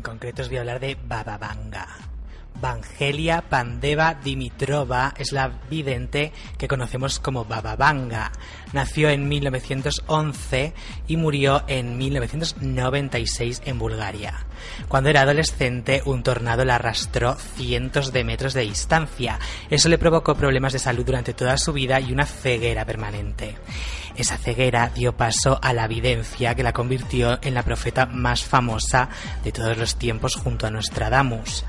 En concreto os voy a hablar de Baba Vanga. Vangelia Pandeva Dimitrova es la vidente que conocemos como Baba Vanga. Nació en 1911 y murió en 1996 en Bulgaria. Cuando era adolescente, un tornado la arrastró cientos de metros de distancia. Eso le provocó problemas de salud durante toda su vida y una ceguera permanente. Esa ceguera dio paso a la evidencia que la convirtió en la profeta más famosa de todos los tiempos junto a Nostradamus.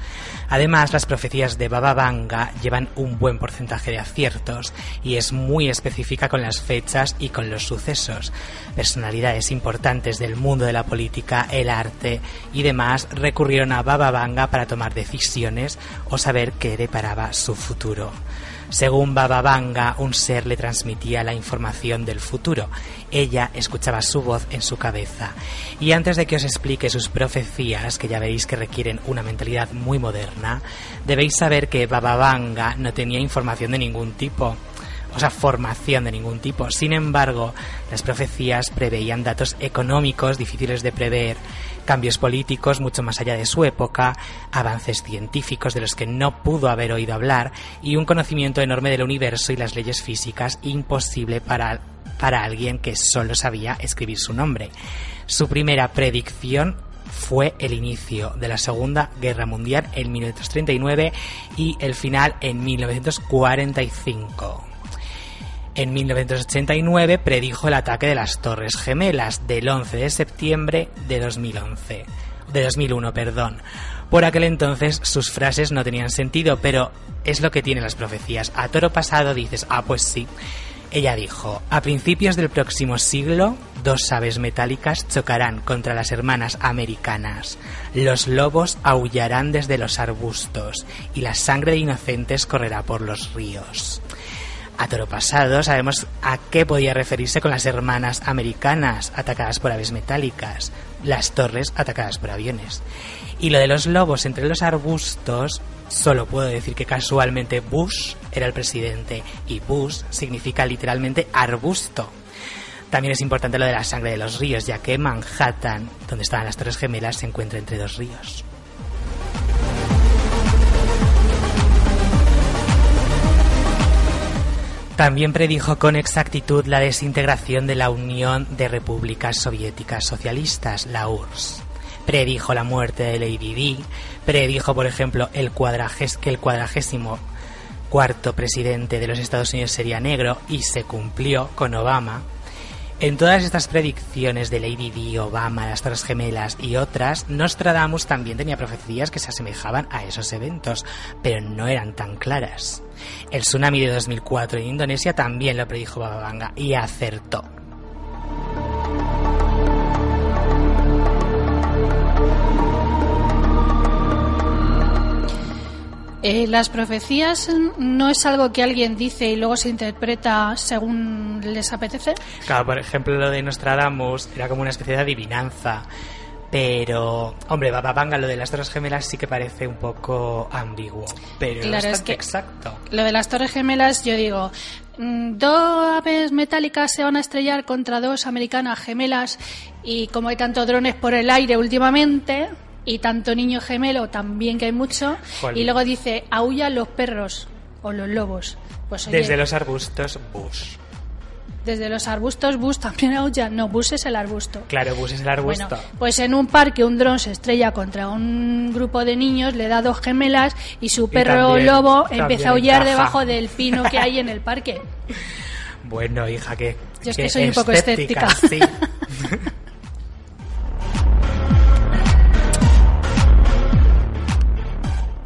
Además, las profecías de Baba Vanga llevan un buen porcentaje de aciertos y es muy específica con las fechas y con los sucesos. Personalidades importantes del mundo de la política, el arte y demás recurrieron a Baba Vanga para tomar decisiones o saber qué deparaba su futuro. Según Baba Vanga, un ser le transmitía la información del futuro. Ella escuchaba su voz en su cabeza. Y antes de que os explique sus profecías, que ya veréis que requieren una mentalidad muy moderna, debéis saber que Baba Vanga no tenía información de ningún tipo o sea, formación de ningún tipo. Sin embargo, las profecías preveían datos económicos difíciles de prever, cambios políticos mucho más allá de su época, avances científicos de los que no pudo haber oído hablar y un conocimiento enorme del universo y las leyes físicas imposible para, para alguien que solo sabía escribir su nombre. Su primera predicción fue el inicio de la Segunda Guerra Mundial en 1939 y el final en 1945. En 1989 predijo el ataque de las Torres Gemelas del 11 de septiembre de 2011. De 2001, perdón. Por aquel entonces sus frases no tenían sentido, pero es lo que tienen las profecías. A toro pasado dices, ah, pues sí. Ella dijo, a principios del próximo siglo, dos aves metálicas chocarán contra las hermanas americanas. Los lobos aullarán desde los arbustos y la sangre de inocentes correrá por los ríos a toro pasado sabemos a qué podía referirse con las hermanas americanas atacadas por aves metálicas, las torres atacadas por aviones. Y lo de los lobos entre los arbustos, solo puedo decir que casualmente Bush era el presidente y Bush significa literalmente arbusto. También es importante lo de la sangre de los ríos, ya que Manhattan, donde estaban las Torres Gemelas, se encuentra entre dos ríos. También predijo con exactitud la desintegración de la Unión de Repúblicas Soviéticas Socialistas, la URSS. Predijo la muerte de Lady Di, predijo, por ejemplo, el que el cuadragésimo cuarto presidente de los Estados Unidos sería negro y se cumplió con Obama. En todas estas predicciones de Lady Di, Obama, las Torres Gemelas y otras, Nostradamus también tenía profecías que se asemejaban a esos eventos, pero no eran tan claras. El tsunami de 2004 en Indonesia también lo predijo Bababanga y acertó. Eh, las profecías no es algo que alguien dice y luego se interpreta según les apetece. Claro, por ejemplo, lo de Nostradamus era como una especie de adivinanza. Pero, hombre, Bababanga, lo de las Torres Gemelas sí que parece un poco ambiguo. Pero Claro, es que- exacto. Lo de las Torres Gemelas, yo digo, mm, dos aves metálicas se van a estrellar contra dos americanas gemelas y como hay tantos drones por el aire últimamente y tanto niño gemelo también que hay mucho, Jolín. y luego dice, aullan los perros o los lobos. Pues oye, Desde los arbustos, Bush. desde los arbustos Bus también aullan. No, Bus es el arbusto. Claro, Bush es el arbusto. Bueno, pues en un parque un dron se estrella contra un grupo de niños, le da dos gemelas y su perro también- lobo empieza a aullar debajo del pino que hay en el parque. Bueno, hija, que. Yo es que soy un poco escéptica. Sí.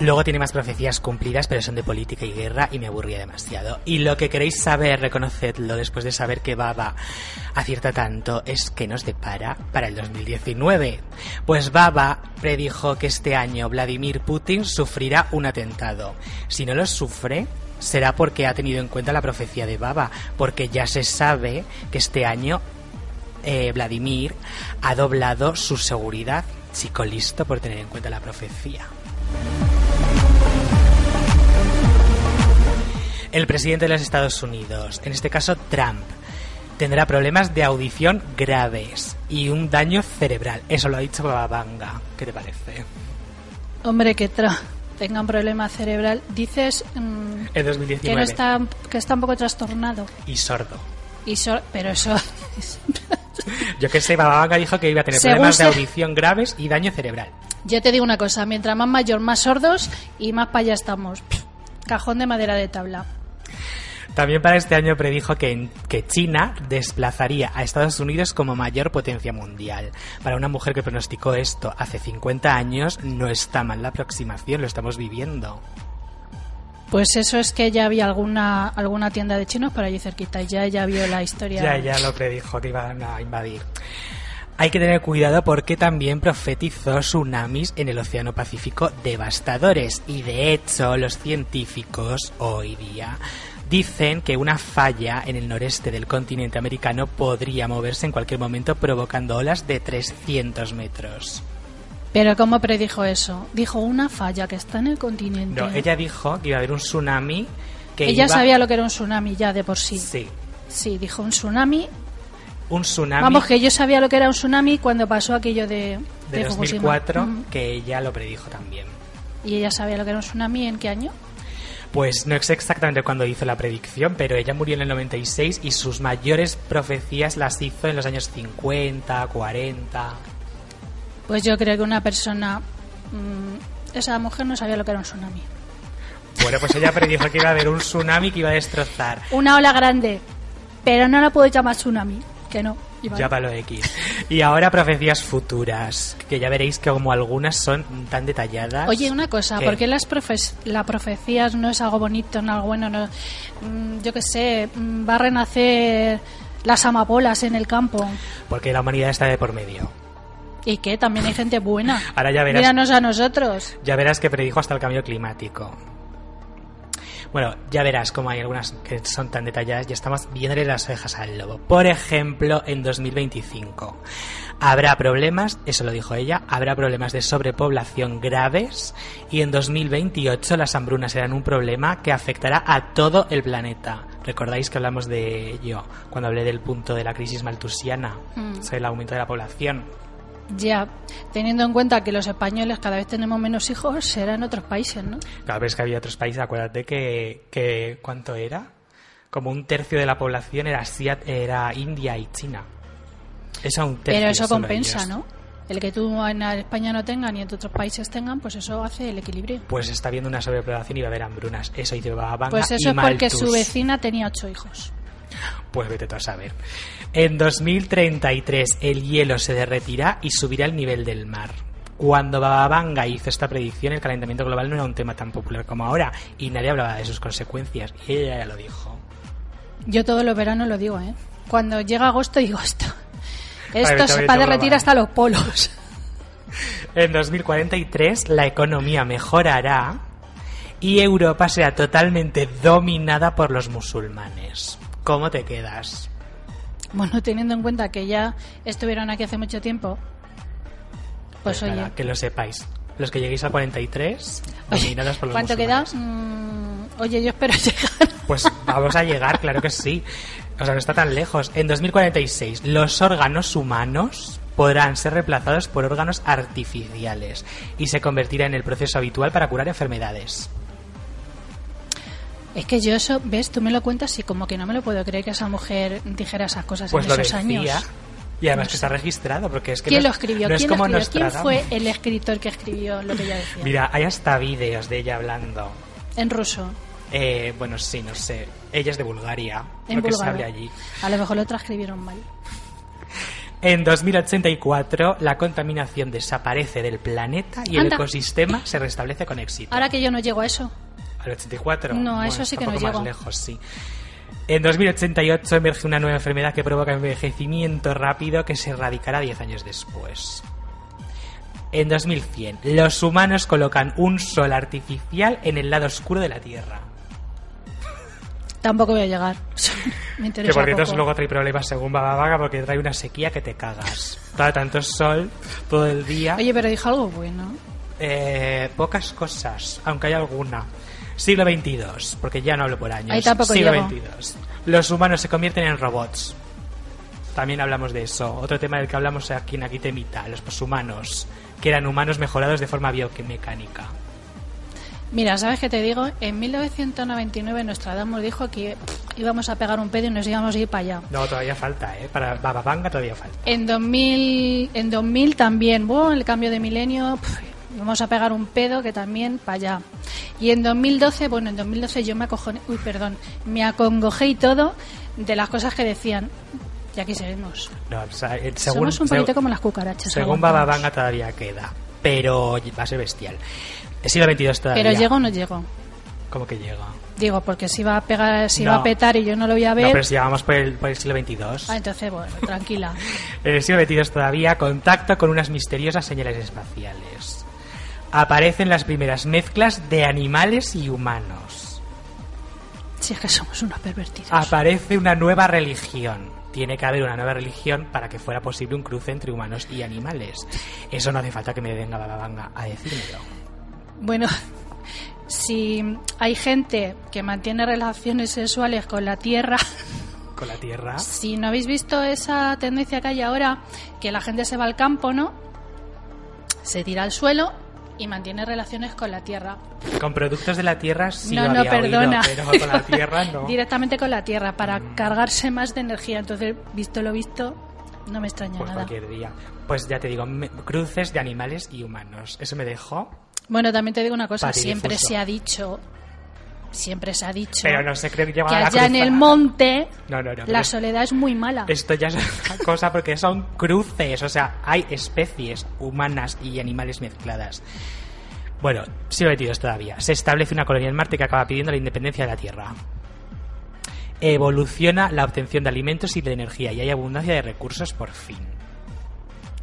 Luego tiene más profecías cumplidas, pero son de política y guerra y me aburría demasiado. Y lo que queréis saber, reconocedlo después de saber que Baba acierta tanto es que nos depara para el 2019. Pues Baba predijo que este año Vladimir Putin sufrirá un atentado. Si no lo sufre, será porque ha tenido en cuenta la profecía de Baba, porque ya se sabe que este año eh, Vladimir ha doblado su seguridad. Chico listo por tener en cuenta la profecía. El presidente de los Estados Unidos, en este caso Trump, tendrá problemas de audición graves y un daño cerebral. Eso lo ha dicho Babanga. ¿Qué te parece? Hombre, que tra tenga un problema cerebral. Dices mm, En 2019. que, no está, que está un poco trastornado. Y sordo. Y pero eso... Yo que sé, Babanga dijo que iba a tener Según problemas de se- audición graves y daño cerebral. Yo te digo una cosa, mientras más mayor, más sordos y más para allá estamos. Cajón de madera de tabla. También para este año predijo que, China desplazaría a Estados Unidos como mayor potencia mundial. Para una mujer que pronosticó esto hace 50 años, no está mal la aproximación, lo estamos viviendo. Pues eso es que ya había alguna alguna tienda de chinos por allí cerquita y ya ya vio la historia. Ya, ya lo predijo que iban a invadir. Hay que tener cuidado porque también profetizó tsunamis en el Océano Pacífico devastadores y de hecho los científicos hoy día dicen que una falla en el noreste del continente americano podría moverse en cualquier momento provocando olas de 300 metros. Pero ¿cómo predijo eso? Dijo una falla que está en el continente. No, ella dijo que iba a haber un tsunami que Ella iba- sabía lo que era un tsunami ya de por sí. Sí, Sí, dijo un tsunami. un tsunami Vamos, que yo sabía lo que era un tsunami cuando pasó aquello de, de Fukushima. 2004 Mm. que ella lo predijo también. ¿Y ella sabía lo que era un tsunami en qué año? Pues no sé exactamente cuándo hizo la predicción, pero ella murió en el 96 y sus mayores profecías las hizo en los años 50, 40. Pues yo creo que una persona... mm, esa mujer no sabía lo que era un tsunami. Bueno, pues ella predijo que iba a haber un tsunami que iba a destrozar Una ola grande, pero no la puedo llamar tsunami. Que no. Ya palo X. Y ahora profecías futuras, que ya veréis que como algunas son tan detalladas. Oye, una cosa, que- ¿por qué las profes las profecías no es algo bonito, no algo bueno? No, Mm, yo qué sé, mm, va a renacer las amapolas en el campo. Porque la humanidad está de por medio. ¿Y qué? También hay gente buena. Ahora ya verás. Míranos a nosotros. Ya verás que predijo hasta el cambio climático. Bueno, ya verás cómo hay algunas que son tan detalladas y estamos viéndole las orejas al lobo. Por ejemplo, en 2025 habrá problemas, eso lo dijo ella, habrá problemas de sobrepoblación graves y en 2028 las hambrunas serán un problema que afectará a todo el planeta. ¿Recordáis que hablamos de ello cuando hablé del punto de la crisis maltusiana? Mm. O sea, el aumento de la población. Ya, teniendo en cuenta que los españoles cada vez tenemos menos hijos, será en otros países, ¿no? Cada vez que había otros países, acuérdate que, que ¿cuánto era? Como un tercio de la población era Asia- era India y China. Eso un tercio. Pero eso compensa. ¿no? El que tú en España no tengas ni en otros países tengan, pues eso hace el equilibrio. Pues está habiendo una sobrepoblación y va a haber hambrunas. Eso dice Babanga Pues eso y es porque Malthus. su vecina tenía ocho hijos. Pues vete tú a saber. En 2033 el hielo se derretirá y subirá el nivel del mar. Cuando Babanga hizo esta predicción, el calentamiento global no era un tema tan popular como ahora y nadie hablaba de sus consecuencias. Y ella ya lo dijo. Yo todos los veranos lo digo, ¿eh? Cuando llega agosto digo esto. Esto se va a derretir hasta los polos. En 2043 la economía mejorará y Europa será totalmente dominada por los musulmanes. ¿Cómo te quedas? Bueno, teniendo en cuenta que ya estuvieron aquí hace mucho tiempo, pues, oye, nada, que lo sepáis. Los que lleguéis al 43, oye, por los ¿cuánto queda? Mm, oye, yo espero llegar. Pues vamos a llegar, claro que sí. O sea, no está tan lejos. En 2046, los órganos humanos podrán ser reemplazados por órganos artificiales y se convertirá en el proceso habitual para curar enfermedades. Es que yo eso, ves, tú me lo cuentas y como que no me lo puedo creer que esa mujer dijera esas cosas Pues en lo esos decía. años. Y además No que sé. está registrado, porque es que ¿Quién no lo es- escribió? no es ¿Quién lo como escribió? ¿Quién Nostradamus. fue el escritor que escribió lo que ella decía? Mira, hay hasta vídeos de ella hablando. En ruso. Eh, bueno, sí, no sé. Ella es de Bulgaria, En lo que se hable allí. A lo mejor lo transcribieron mal. En 2084, la contaminación desaparece del planeta y el ecosistema se restablece con éxito. Ahora que yo no llego a eso. ¿Al 84? No, Bueno, eso sí que un no poco llego. más lejos, sí. En 2088 emerge una nueva enfermedad que provoca envejecimiento rápido que se erradicará 10 años después. En 2100, los humanos colocan un sol artificial en el lado oscuro de la Tierra. Tampoco voy a llegar. Me Que interesa por cierto poco. luego trae problemas según Baba Vaga porque trae una sequía que te cagas. Todo tanto sol todo el día. Oye, pero dijo algo bueno. Eh, pocas cosas, aunque hay alguna. Siglo XXII, porque ya no hablo por años. Ahí tampoco Siglo llego. XXII. Los humanos se convierten en robots. También hablamos de eso. Otro tema del que hablamos aquí en Aquí te Mita, los poshumanos, que eran humanos mejorados de forma biomecánica. Mira, ¿sabes qué te digo? En 1999 Nostradamus dijo que pff, íbamos a pegar un pedo y nos íbamos a ir para allá. No, todavía falta, ¿eh? Para Baba Vanga todavía falta. En 2000, en 2000 también, bueno, el cambio de milenio, pff, vamos a pegar un pedo que también para allá. Y en 2012, bueno, en 2012 yo me acojoné, uy, perdón, me acongojé y todo de las cosas que decían. Y aquí seguimos. No, o sea, eh, según, Somos un poquito como las cucarachas. según aguantamos. Baba Vanga todavía queda, pero va a ser bestial. El siglo XXII todavía. Pero llego o no llego. ¿Cómo que llega? Digo, porque si va a pegar, si No. va a petar y yo no lo voy a No, ver. pero si llegamos por el, por el siglo XXII. Ah, entonces, bueno, tranquila. En el siglo XXII todavía contacto con unas misteriosas señales espaciales. Aparecen las primeras mezclas de animales y humanos. Si es que somos unos pervertidos. Aparece una nueva religión. Tiene que haber una nueva religión para que fuera posible un cruce entre humanos y animales. Eso no hace falta que me venga Bababanga a decírmelo. Bueno, si hay gente que mantiene relaciones sexuales con la Tierra, Con la Tierra. si no habéis visto esa tendencia que hay ahora, que la gente se va al campo, ¿no? Se tira al suelo y mantiene relaciones con la Tierra. Con productos de la Tierra sí no, lo no, había oído, perdona. pero con la Tierra no. Mm. Directamente con la Tierra, para cargarse más de energía. Entonces, visto lo visto, no me extraña Pues nada. cualquier día. Pues ya te digo, me- cruces de animales y humanos. Eso me dejó. Bueno, también te digo una cosa, siempre se ha dicho, siempre se ha dicho Pero no se cree que la allá en el monte No, no, no. la soledad es muy mala. Esto ya es otra cosa porque son cruces, o sea, hay especies humanas y animales mezcladas. Bueno, siglo XXII todavía. Se establece una colonia en Marte que acaba pidiendo la independencia de la Tierra. Evoluciona la obtención de alimentos y de energía y hay abundancia de recursos por fin.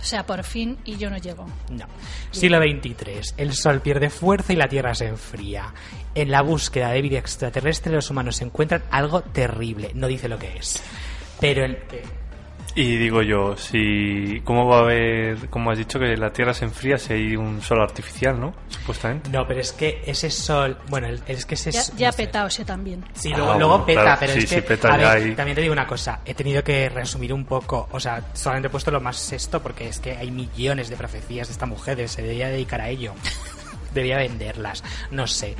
O sea, por fin y yo no llego. No. Siglo XXIII. El Sol pierde fuerza y la Tierra se enfría. En la búsqueda de vida extraterrestre los humanos encuentran algo terrible. No dice lo que es. Pero el. Y digo yo, si ¿cómo va a haber, como has dicho, que la Tierra se enfría si hay un sol artificial, ¿no? Supuestamente. No, pero es que ese sol... Bueno, el- es que ese... Ya, ya no sé. petado ese también. Sí, Ah, luego, luego bueno, peta, claro, pero sí, es que... sí, peta a ya ver, ahí. también te digo una cosa. He tenido que resumir un poco. O sea, solamente he puesto lo más sexto porque es que hay millones de profecías de esta mujer. Se debería dedicar a ello. Debía venderlas. No sé.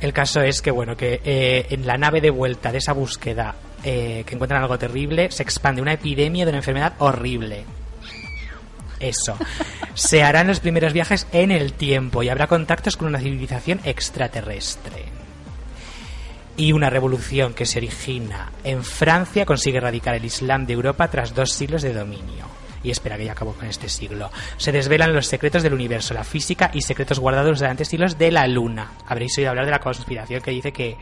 El caso es que, bueno, que eh, en la nave de vuelta de esa búsqueda eh, que encuentran algo terrible, se expande una epidemia de una enfermedad horrible. Eso. Se harán los primeros viajes en el tiempo y habrá contactos con una civilización extraterrestre. Y una revolución que se origina en Francia consigue erradicar el Islam de Europa tras dos siglos de dominio. Y espera que ya acabo con este siglo. Se desvelan los secretos del universo, la física y secretos guardados durante siglos de la Luna. Habréis oído hablar de la conspiración que dice que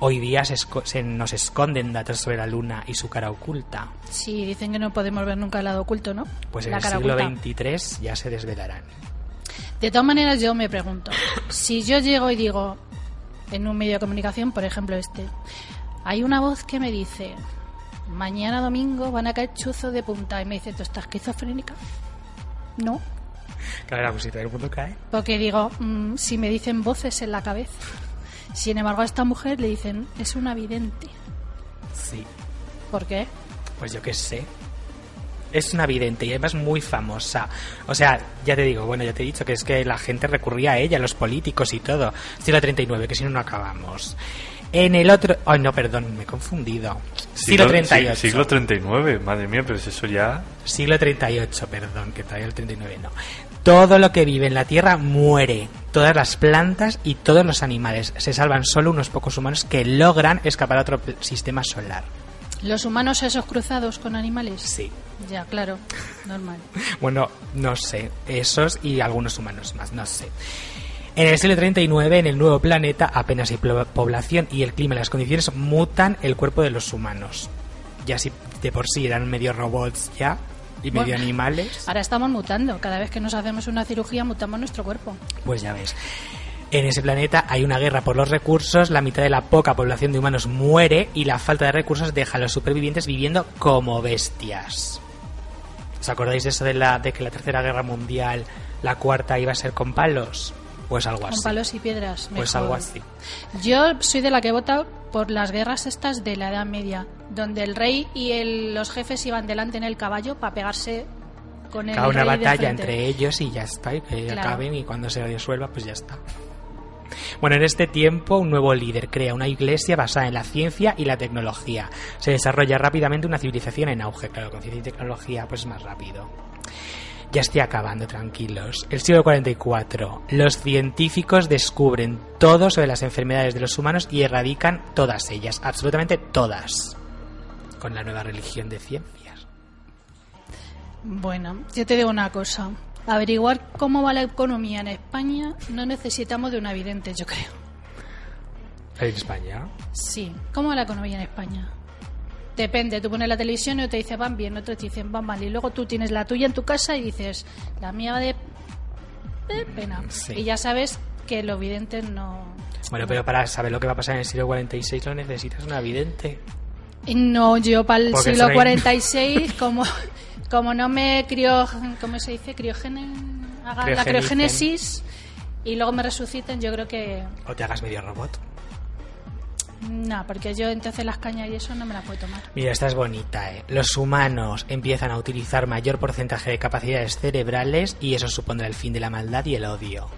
hoy día se, esco- se nos esconden datos sobre la Luna y su cara oculta. Sí, dicen que no podemos ver nunca el lado oculto, ¿no? Pues en la el cara siglo. XXIII ya se desvelarán. De todas maneras, yo me pregunto, si yo llego y digo en un medio de comunicación, por ejemplo este, hay una voz que me dice, mañana domingo van a caer chuzos de punta y me dice, ¿tú estás esquizofrénica? No, Claro, la música del mundo cae. porque digo, mm, si me dicen voces en la cabeza, sin embargo a esta mujer le dicen, es una vidente. Sí. ¿Por qué? Pues yo qué sé. Es una vidente y además muy famosa. O sea, ya te digo, bueno, ya te he dicho que es que la gente recurría a ella, los políticos y todo. Siglo 39, que si no, no acabamos. En el otro... Ay, no, perdón, me he confundido. Siglo 38. sí, Siglo 39, madre mía, pero es eso ya... Siglo 38, perdón, que todavía el 39 no. Todo lo que vive en la Tierra muere. Todas las plantas y todos los animales. Se salvan solo unos pocos humanos que logran escapar a otro sistema solar. ¿Los humanos esos cruzados con animales? Sí. Ya, claro, normal. Bueno, no sé. Esos y algunos humanos más, no sé. En el siglo 39, en el nuevo planeta, apenas hay población y el clima y las condiciones mutan el cuerpo de los humanos. Ya si de por sí eran medio robots ya y medio Bueno. animales, Ahora estamos mutando. Cada vez que nos hacemos una cirugía, mutamos nuestro cuerpo. pues ya ves. En ese planeta hay una guerra por los recursos, la mitad de la poca población de humanos muere y la falta de recursos deja a los supervivientes viviendo como bestias. ¿Os acordáis de eso de, la, de que la tercera guerra mundial, la cuarta, iba a ser con palos? Pues algo así. Con palos y piedras. Pues algo así. Yo soy de la que vota por las guerras estas de la Edad Media, donde el rey y el- los jefes iban delante en el caballo para pegarse con el Cada una rey batalla entre ellos y ya está, y que Claro. acaben y cuando se disuelva pues ya está. Bueno, en este tiempo un nuevo líder crea una iglesia basada en la ciencia y la tecnología. Se desarrolla rápidamente una civilización en auge, claro, con ciencia y tecnología pues es más rápido. Ya estoy acabando, tranquilos. El siglo 44. Los científicos descubren todo sobre las enfermedades de los humanos y erradican todas ellas, absolutamente todas, con la nueva religión de ciencias. Bueno, yo te digo una cosa. Averiguar cómo va la economía en España no necesitamos de una vidente, yo creo. En España. Sí, ¿cómo va la economía en España? Depende, tú pones la televisión y te dice van bien, otros te dicen van mal. Y luego tú tienes la tuya en tu casa y dices, la mía va de, de pena. Sí. Y ya sabes que los videntes no... Bueno, pero para saber lo que va a pasar en el siglo 46 lo necesitas una vidente. No, yo para el Porque siglo soy- 46, como, como no me crió, ¿cómo se dice? Criogene, haga la criogénesis y luego me resuciten, yo creo que O te hagas medio robot. No, porque yo entonces las cañas y eso no me las puedo tomar. Mira, esta es bonita, ¿eh? Los humanos empiezan a utilizar mayor porcentaje de capacidades cerebrales y eso supondrá el fin de la maldad y el odio.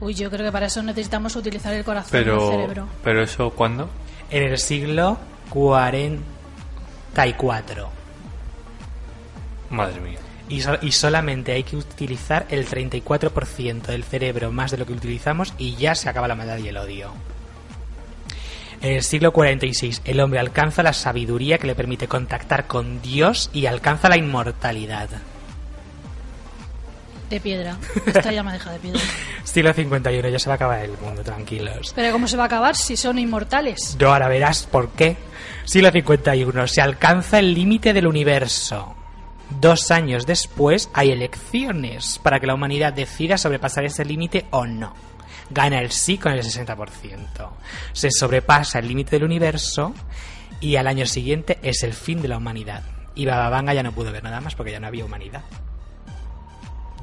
Uy, yo creo que para eso necesitamos utilizar el corazón y el Pero, cerebro. pero eso, ¿cuándo? En el siglo 44. Madre mía. Y, so- y solamente hay que utilizar el 34% del cerebro más de lo que utilizamos y ya se acaba la maldad y el odio. En el siglo 46 el hombre alcanza la sabiduría que le permite contactar con Dios y alcanza la inmortalidad. De piedra. Esta ya me deja de piedra. Siglo 51 ya se va a acabar el mundo, tranquilos. Pero ¿cómo se va a acabar si son inmortales? No, ahora verás por qué. Siglo 51 se alcanza el límite del universo. Dos años después hay elecciones para que la humanidad decida sobrepasar ese límite o no. Gana el sí con el 60%. Se sobrepasa el límite del universo y al año siguiente es el fin de la humanidad. Y Bababanga ya no pudo ver nada más porque ya no había humanidad.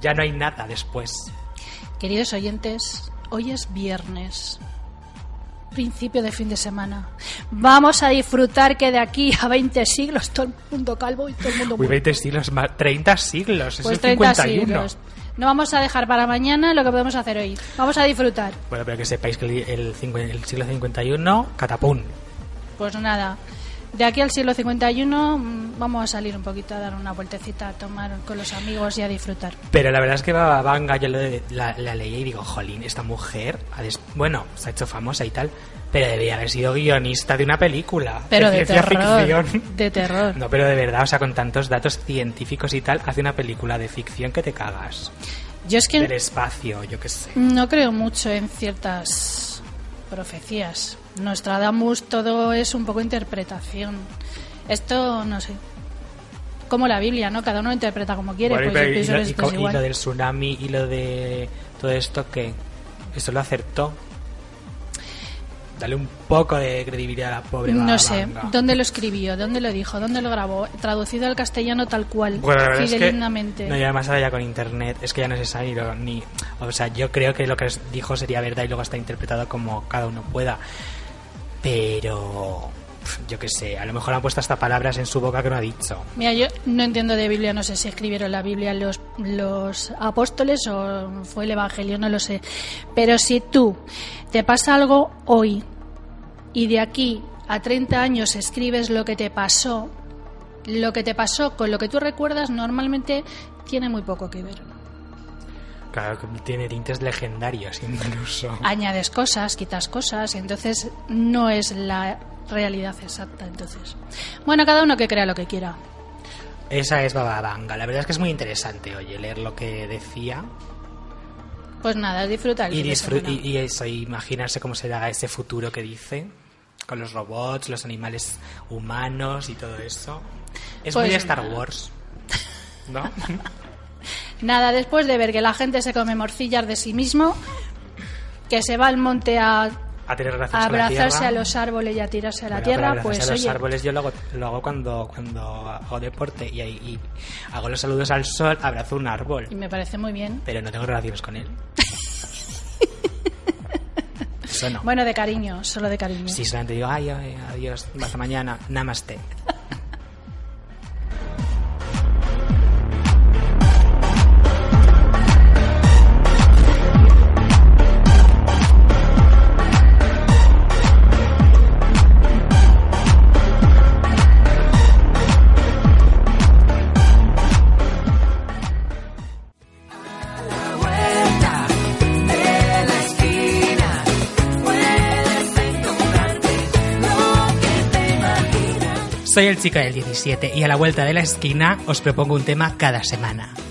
Ya no hay nada después. Queridos oyentes, hoy es viernes. Principio de fin de semana. Vamos a disfrutar que de aquí a 20 siglos todo el mundo calvo y todo el mundo Uy, muerto. 20 siglos más. 30 siglos. Es Pues el 30 51. siglos. No vamos a dejar para mañana lo que podemos hacer hoy. Vamos a disfrutar. Bueno, pero que sepáis que el, el siglo 51, catapún. Pues nada, de aquí al siglo 51 mm, vamos a salir un poquito a dar una vueltecita, a tomar con los amigos y a disfrutar. Pero la verdad es que Bababanga yo de- la, la leí y digo, jolín, esta mujer, ha des- bueno, se ha hecho famosa y tal, pero debería haber sido guionista de una película. Pero de ciencia terror. ficción. De terror. No, pero de verdad, o sea, con tantos datos científicos y tal, hace una película de ficción que te cagas. Yo es Del que espacio, yo qué sé. no creo mucho en ciertas profecías. Nostradamus todo es un poco interpretación. Esto, no sé. Como la Biblia, ¿no? Cada uno lo interpreta como quiere. Bueno, y, pues pero- y lo, y y lo del tsunami y lo de todo esto, que Esto lo acertó. Dale un poco de credibilidad a la pobre No sé. ¿dónde lo escribió? ¿Dónde lo dijo? ¿Dónde lo grabó? Traducido al castellano tal cual, Bueno, la verdad es que, fidedignamente. no, y además ahora ya con internet, es que ya no se sabe ni, O sea, yo creo que lo que dijo sería verdad y luego está interpretado como cada uno pueda. Pero. Yo qué sé, a lo mejor han puesto hasta palabras en su boca que no ha dicho. Mira, yo no entiendo de Biblia, no sé si escribieron la Biblia los, los apóstoles o fue el Evangelio, no lo sé. Pero si tú te pasa algo hoy y de aquí a 30 años escribes lo que te pasó, lo que te pasó con lo que tú recuerdas normalmente tiene muy poco que ver. Claro, tiene tintes legendarios incluso. Añades cosas, quitas cosas y entonces no es la realidad exacta. Entonces, bueno, cada uno que crea lo que quiera. Esa es Bababanga. La verdad es que es muy interesante, oye, leer lo que decía. Pues nada, disfruta el Y, fin de disfru- semana. y, y eso, imaginarse cómo se haga ese futuro que dice, con los robots, los animales humanos y todo eso. Es Pues muy Star nada. Wars. ¿No? Nada, después de ver que la gente se come morcillas de sí mismo, que se va al monte a, tener abrazarse a los árboles y a tirarse a la Bueno, tierra, pues a los oye, árboles yo lo hago, lo hago cuando, cuando hago deporte y, hago los saludos al sol, abrazo un árbol. y me parece muy bien. Pero no tengo relaciones con él. Eso no. Bueno, de cariño, solo de cariño. Si solamente digo, ay, ay, adiós, hasta mañana, namaste. Soy el chico del 17 y a la vuelta de la esquina os propongo un tema cada semana.